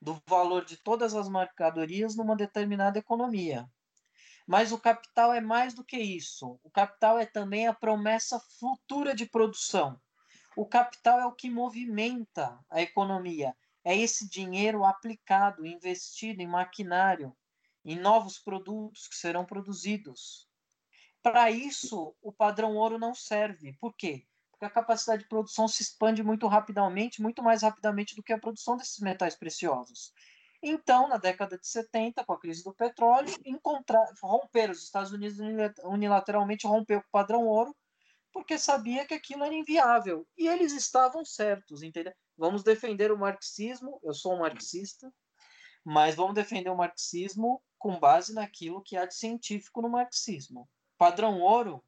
do valor de todas as mercadorias numa determinada economia. Mas o capital é mais do que isso. O capital é também a promessa futura de produção. O capital é o que movimenta a economia. É esse dinheiro aplicado, investido em maquinário, em novos produtos que serão produzidos. Para isso, o padrão ouro não serve. Por quê? Porque a capacidade de produção se expande muito rapidamente, muito mais rapidamente do que a produção desses metais preciosos. Então, na década de 70, com a crise do petróleo, romper os Estados Unidos unilateralmente rompeu com o padrão ouro, porque sabia que aquilo era inviável. E eles estavam certos, entendeu? Vamos defender o marxismo, eu sou um marxista, mas vamos defender o marxismo com base naquilo que há de científico no marxismo. Padrão ouro,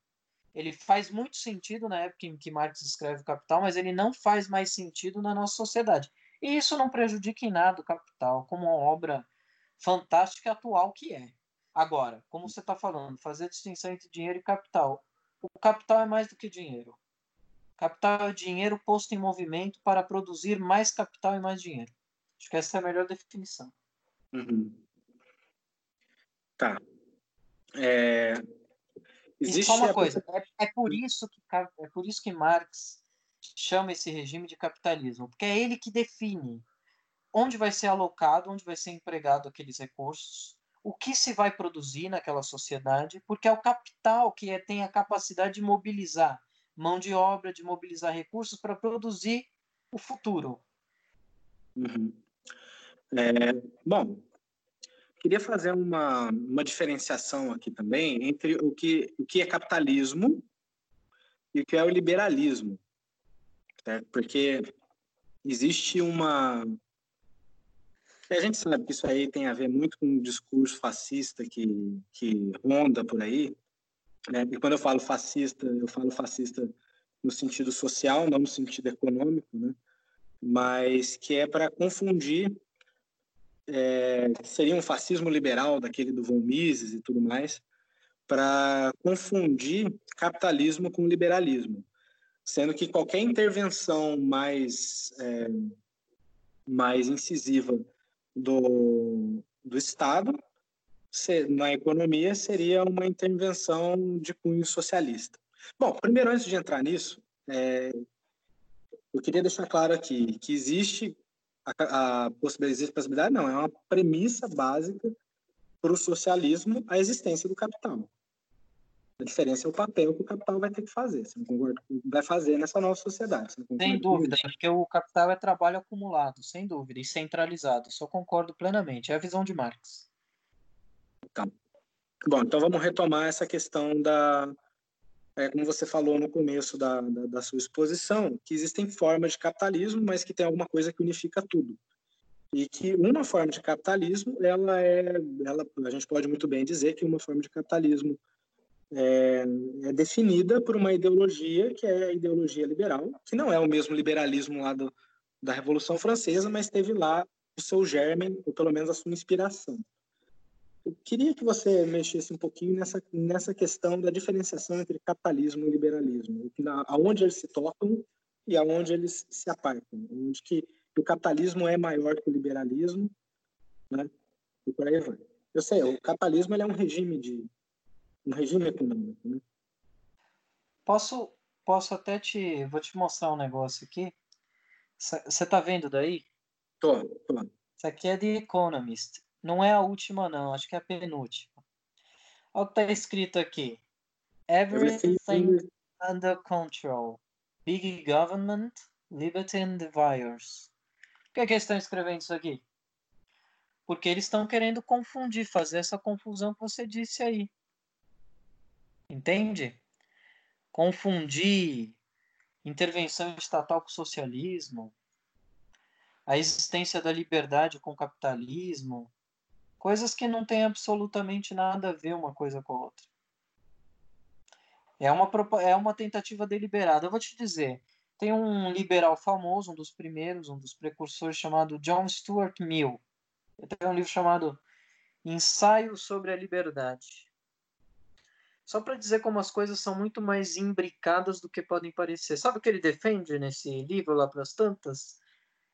ele faz muito sentido na época em que Marx escreve o Capital, mas ele não faz mais sentido na nossa sociedade. E isso não prejudica em nada o Capital, como uma obra fantástica atual que é. Agora, como você está falando, fazer distinção entre dinheiro e capital. O capital é mais do que dinheiro. Capital é dinheiro posto em movimento para produzir mais capital e mais dinheiro. Acho que essa é a melhor definição. Uhum. Tá. É... Existe e só uma coisa, é, é, por isso que, é por isso que Marx chama esse regime de capitalismo, porque é ele que define onde vai ser alocado, onde vai ser empregado aqueles recursos, o que se vai produzir naquela sociedade, porque é o capital que é, tem a capacidade de mobilizar mão de obra, de mobilizar recursos para produzir o futuro. Uhum. É, bom, queria fazer uma, uma diferenciação aqui também entre o que, o que é capitalismo e o que é o liberalismo certo? Porque existe uma. A gente sabe que isso aí tem a ver muito com o discurso fascista que, que ronda por aí. Né? E quando eu falo fascista, eu falo fascista no sentido social, não no sentido econômico, né? mas que é para confundir. É, seria um fascismo liberal, daquele do von Mises e tudo mais, para confundir capitalismo com liberalismo sendo que qualquer intervenção mais, é, mais incisiva do, do Estado na economia seria uma intervenção de cunho socialista. Bom, primeiro, antes de entrar nisso, é, eu queria deixar claro aqui que existe a, a possibilidade, possibilidade, não, é uma premissa básica para o socialismo a existência do capital. A diferença é o papel que o capital vai ter que fazer. Você não concorda? Vai fazer nessa nova sociedade. Sem dúvida, porque o capital é trabalho acumulado, sem dúvida, e centralizado. Só concordo plenamente. É a visão de Marx. Tá. Bom, então vamos retomar essa questão da. É, como você falou no começo da, da, da sua exposição, que existem formas de capitalismo, mas que tem alguma coisa que unifica tudo e que uma forma de capitalismo ela é ela a gente pode muito bem dizer que uma forma de capitalismo é, é, definida por uma ideologia que é a ideologia liberal, que não é o mesmo liberalismo lá do, da Revolução Francesa, mas teve lá o seu germen, ou pelo menos a sua inspiração. Eu queria que você mexesse um pouquinho nessa, nessa questão da diferenciação entre capitalismo e liberalismo, aonde eles se tocam e aonde eles se apartam, onde que o capitalismo é maior que o liberalismo, né? E por aí vai. Eu sei, o capitalismo ele é um regime de um regime econômico. Né? Posso, posso até te. Vou te mostrar um negócio aqui. Você tá vendo daí? Tô, tô. Isso aqui é The Economist. Não é a última, não. Acho que é a penúltima. Olha o que está escrito aqui. Everything under control. Big government, liberty and the virus. Por que, é que eles estão escrevendo isso aqui? Porque eles estão querendo confundir, fazer essa confusão que você disse aí. Entende? Confundir intervenção estatal com socialismo, a existência da liberdade com o capitalismo, coisas que não têm absolutamente nada a ver uma coisa com a outra. É uma, é uma tentativa deliberada. Eu vou te dizer, tem um liberal famoso, um dos primeiros, um dos precursores, chamado John Stuart Mill. Ele tem um livro chamado Ensaio sobre a Liberdade. Só para dizer como as coisas são muito mais imbricadas do que podem parecer. Sabe o que ele defende nesse livro lá para as tantas?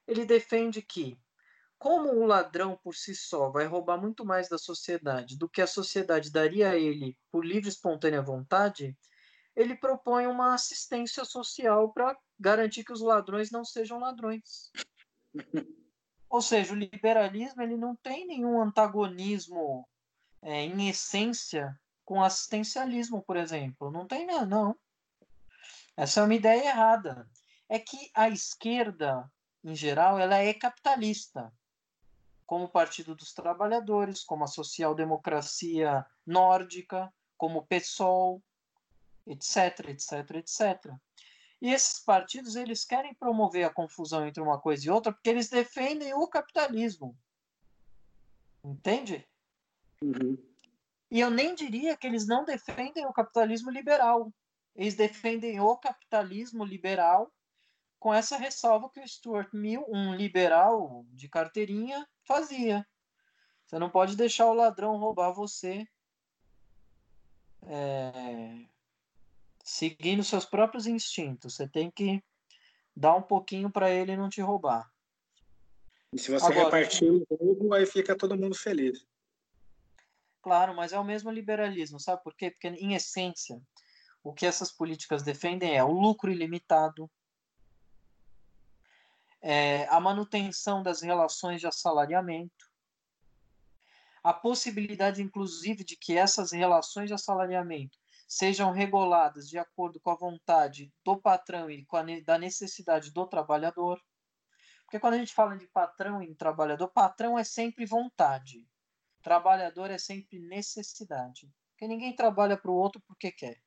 Ele defende que, como o ladrão por si só vai roubar muito mais da sociedade do que a sociedade daria a ele por livre e espontânea vontade, ele propõe uma assistência social para garantir que os ladrões não sejam ladrões. Ou seja, o liberalismo ele não tem nenhum antagonismo é, em essência com o assistencialismo, por exemplo. Não tem, não, não. Essa é uma ideia errada. É que a esquerda, em geral, ela é capitalista, como o Partido dos Trabalhadores, como a social-democracia nórdica, como o PSOL, etc, etc, etc. E esses partidos eles querem promover a confusão entre uma coisa e outra porque eles defendem o capitalismo. Entende? Uhum. E eu nem diria que eles não defendem o capitalismo liberal. Eles defendem o capitalismo liberal com essa ressalva que o Stuart Mill, um liberal de carteirinha, fazia. Você não pode deixar o ladrão roubar você é, seguindo seus próprios instintos. Você tem que dar um pouquinho para ele não te roubar. E se você Agora, repartir o roubo, aí fica todo mundo feliz. Claro, mas é o mesmo liberalismo, sabe por quê? Porque, em essência, o que essas políticas defendem é o lucro ilimitado, é a manutenção das relações de assalariamento, a possibilidade, inclusive, de que essas relações de assalariamento sejam reguladas de acordo com a vontade do patrão e com a da necessidade do trabalhador. Porque quando a gente fala de patrão e trabalhador, patrão é sempre vontade, trabalhador é sempre necessidade. Porque ninguém trabalha para o outro porque quer.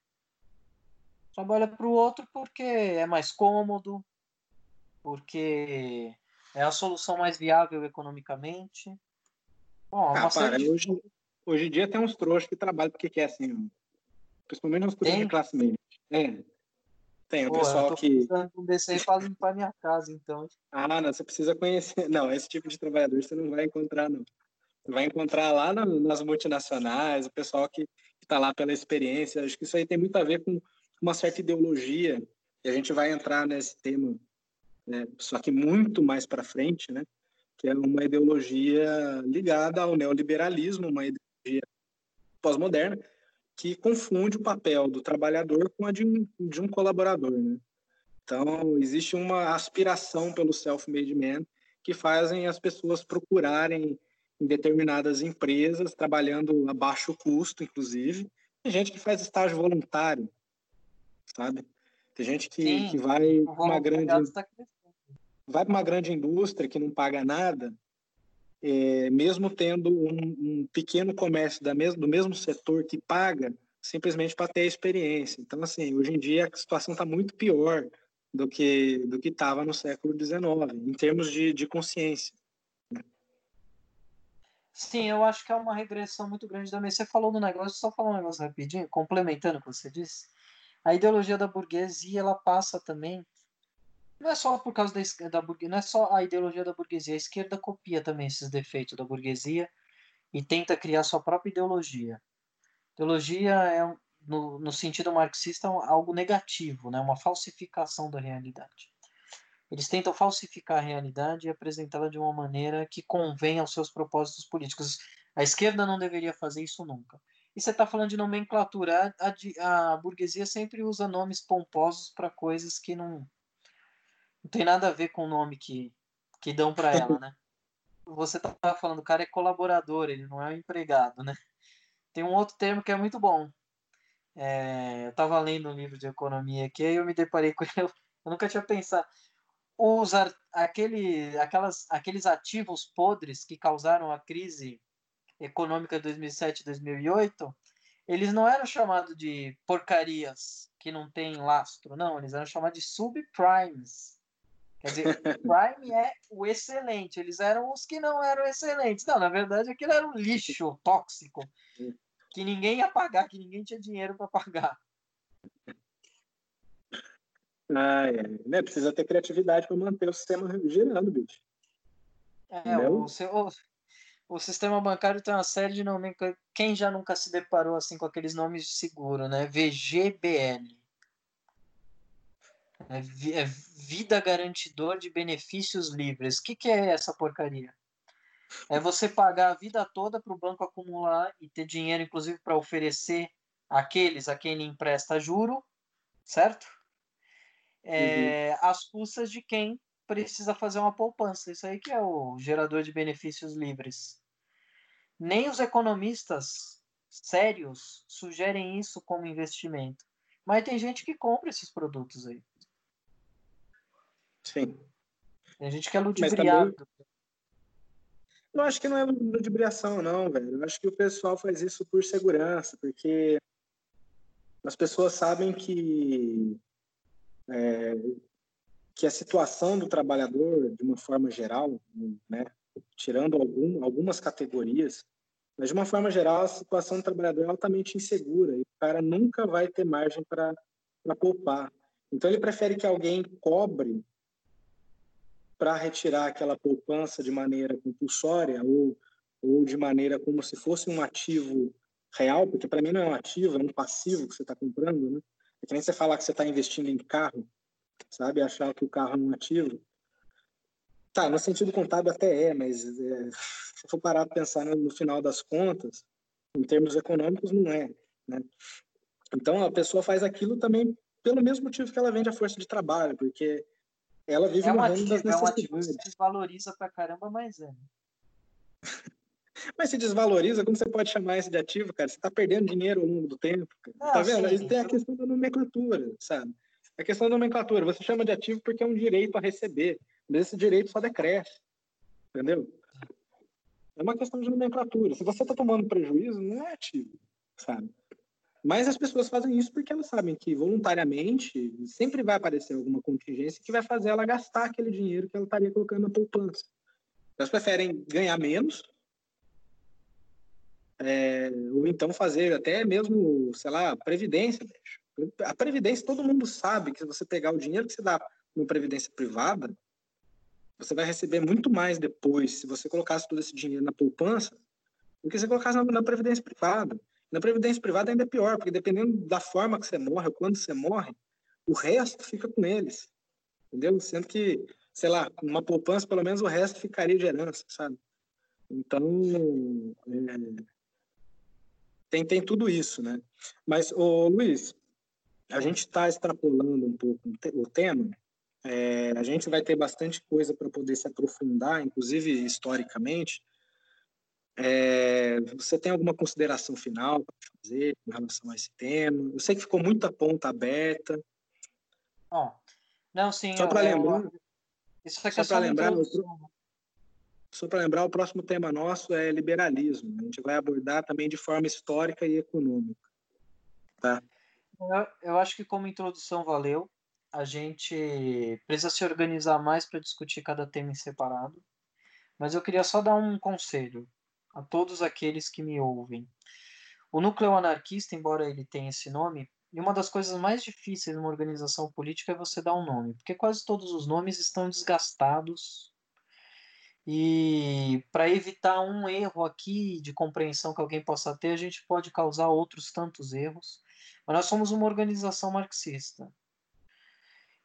Trabalha para o outro porque é mais cômodo, porque é a solução mais viável economicamente. Bom, ah, para, de... hoje, hoje em dia tem uns trouxas que trabalham porque quer assim, Principalmente nos cursos de classe média. É. Tem o Pô, pessoal eu tô que. um desse aí para limpar minha casa, então. Ah, não, você precisa conhecer. [laughs] Não, esse tipo de trabalhador você não vai encontrar, não. Você vai encontrar lá no, nas multinacionais, o pessoal que está lá pela experiência. Acho que isso aí tem muito a ver com uma certa ideologia, e a gente vai entrar nesse tema, né, só que muito mais para frente, né? Que é uma ideologia ligada ao neoliberalismo, uma ideologia pós-moderna, que confunde o papel do trabalhador com a de um, de um colaborador, né? Então, existe uma aspiração pelo self-made man que fazem as pessoas procurarem em determinadas empresas, trabalhando a baixo custo, inclusive. Tem gente que faz estágio voluntário, sabe? Tem gente que, Sim, que vai uma grande vai para uma grande indústria que não paga nada é, mesmo tendo um, um, pequeno comércio mesmo, do mesmo setor que paga, simplesmente para ter a experiência. Então, assim, hoje em dia a situação está muito pior do que do que estava no século XIX, em termos de, de consciência. Sim, eu acho que é uma regressão muito grande também. Você falou do negócio, só falar um negócio rapidinho, complementando o que você disse. A ideologia da burguesia, ela passa também não é só por causa da, da não é só a ideologia da burguesia. A esquerda copia também esses defeitos da burguesia e tenta criar sua própria ideologia. Ideologia é, no, no sentido marxista, algo negativo, né? uma falsificação da realidade. Eles tentam falsificar a realidade e apresentá-la de uma maneira que convém aos seus propósitos políticos. A esquerda não deveria fazer isso nunca. E você está falando de nomenclatura. A, a, a, burguesia sempre usa nomes pomposos para coisas que não, não tem nada a ver com o nome que, que dão para [laughs] ela, né? Você tá falando, o cara é colaborador, ele não é um empregado, né? Tem um outro termo que é muito bom. É, eu estava lendo um livro de economia aqui e eu me deparei com ele. [laughs] Eu nunca tinha pensado. Os, aquele, aquelas, aqueles ativos podres que causaram a crise econômica de 2007 e 2008, eles não eram chamados de porcarias que não tem lastro, não, eles eram chamados de subprimes. Quer dizer, prime é o excelente, eles eram os que não eram excelentes. Não, na verdade, aquilo era um lixo tóxico que ninguém ia pagar, que ninguém tinha dinheiro para pagar. Ah, é. Né? Precisa ter criatividade para manter o sistema girando, bicho. É, o, seu, o sistema bancário tem uma série de nomes. Quem já nunca se deparou assim com aqueles nomes de seguro, né? VGBL. É, é Vida Garantidor de Benefícios Livres. O que, que é essa porcaria? É você pagar a vida toda para o banco acumular e ter dinheiro, inclusive, para oferecer aqueles a quem ele empresta juro, certo? É, uhum. Às custas de quem precisa fazer uma poupança. Isso aí que é o gerador de benefícios livres. Nem os economistas sérios sugerem isso como investimento. Mas tem gente que compra esses produtos aí. Sim. Tem gente que é ludibriado. Também... Eu acho que não é ludibriação, não, velho. Eu acho que o pessoal faz isso por segurança, porque as pessoas sabem que é, que a situação do trabalhador, de uma forma geral, né, tirando algum, algumas categorias, mas de uma forma geral, a situação do trabalhador é altamente insegura e o cara nunca vai ter margem para poupar. Então, ele prefere que alguém cobre para retirar aquela poupança de maneira compulsória ou, ou de maneira como se fosse um ativo real, porque para mim não é um ativo, é um passivo que você está comprando, né? É que nem você falar que você está investindo em carro, sabe? Achar que o carro é um ativo. Tá, no sentido contábil até é, mas é, se for parar para pensar no, no, final das contas, em termos econômicos, não é. Né? Então, a pessoa faz aquilo também pelo mesmo motivo que ela vende a força de trabalho, porque ela vive é no mundo das necessidades. É um ativo que se desvaloriza pra caramba, mas é. [laughs] Mas se desvaloriza, como você pode chamar isso de ativo, cara? Você está perdendo dinheiro ao longo do tempo. Cara. tá vendo? Sim, tem a questão da nomenclatura, sabe? A questão da nomenclatura. Você chama de ativo porque é um direito a receber. Mas esse direito só decresce. Entendeu? É uma questão de nomenclatura. Se você está tomando prejuízo, não é ativo, sabe? Mas as pessoas fazem isso porque elas sabem que voluntariamente sempre vai aparecer alguma contingência que vai fazer ela gastar aquele dinheiro que ela estaria colocando na poupança. Elas preferem ganhar menos é, ou então fazer até mesmo, sei lá, previdência. A previdência, todo mundo sabe que se você pegar o dinheiro que você dá uma previdência privada, você vai receber muito mais depois se você colocasse todo esse dinheiro na poupança do que se colocasse na, na previdência privada. Na previdência privada ainda é pior, porque dependendo da forma que você morre ou quando você morre, o resto fica com eles. Entendeu? Sendo que, sei lá, uma poupança, pelo menos o resto ficaria de herança, sabe? Então, é, tem, tem tudo isso, né? Mas, ô, Luiz, a gente está extrapolando um pouco o tema. É, a gente vai ter bastante coisa para poder se aprofundar, inclusive historicamente. É, você tem alguma consideração final para fazer com relação a esse tema? Eu sei que ficou muita ponta aberta. Bom, não, sim. Só para lembrar. Isso aqui só é para lembrar, só para lembrar, o próximo tema nosso é liberalismo. A gente vai abordar também de forma histórica e econômica. Tá? Eu, eu acho que como introdução valeu. A gente precisa se organizar mais para discutir cada tema em separado. Mas eu queria só dar um conselho a todos aqueles que me ouvem. O núcleo anarquista, embora ele tenha esse nome, e uma das coisas mais difíceis numa organização política é você dar um nome, porque quase todos os nomes estão desgastados e para evitar um erro aqui de compreensão que alguém possa ter, a gente pode causar outros tantos erros. Mas nós somos uma organização marxista.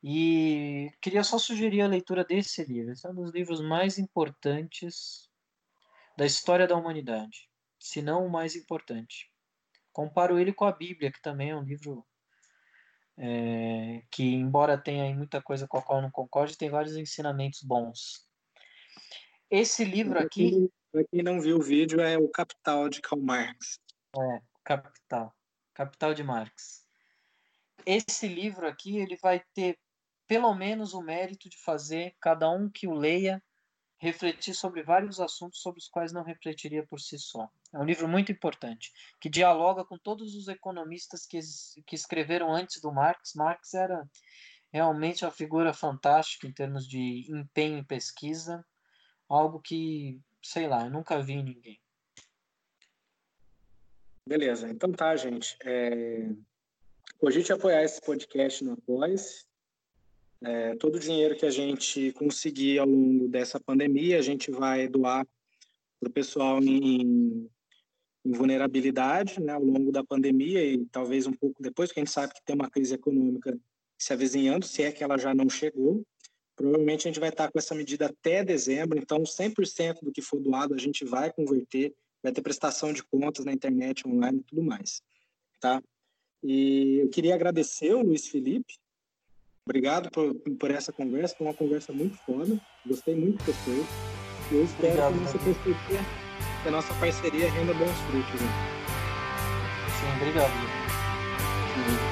E queria só sugerir a leitura desse livro. Esse é um dos livros mais importantes da história da humanidade, se não o mais importante. Comparo ele com a Bíblia, que também é um livro é, que, embora tenha muita coisa com a qual não concorde, tem vários ensinamentos bons. Esse livro aqui. Para quem não viu o vídeo, é o Capital de Karl Marx. É, Capital. Capital de Marx. Esse livro aqui, ele vai ter pelo menos o mérito de fazer cada um que o leia refletir sobre vários assuntos sobre os quais não refletiria por si só. É um livro muito importante, que dialoga com todos os economistas que, que escreveram antes do Marx. Marx era realmente uma figura fantástica em termos de empenho em pesquisa, algo que, sei lá, eu nunca vi em ninguém. Beleza, então tá, gente. É... gente apoiar esse podcast no Apoia-se. É, todo o dinheiro que a gente conseguir ao longo dessa pandemia, a gente vai doar para o pessoal em, em, vulnerabilidade né, ao longo da pandemia e talvez um pouco depois, porque a gente sabe que tem uma crise econômica se avizinhando, se é que ela já não chegou. Provavelmente a gente vai estar com essa medida até dezembro, então 100% do que for doado a gente vai converter, vai ter prestação de contas na internet, online e tudo mais. Tá? E eu queria agradecer o Luiz Felipe, Obrigado por, por essa conversa, foi uma conversa muito foda. Gostei muito coisas. E eu espero Obrigado, que, nossa parceria, que a nossa parceria renda bons frutos. Né? Sim, obrigado. Sim.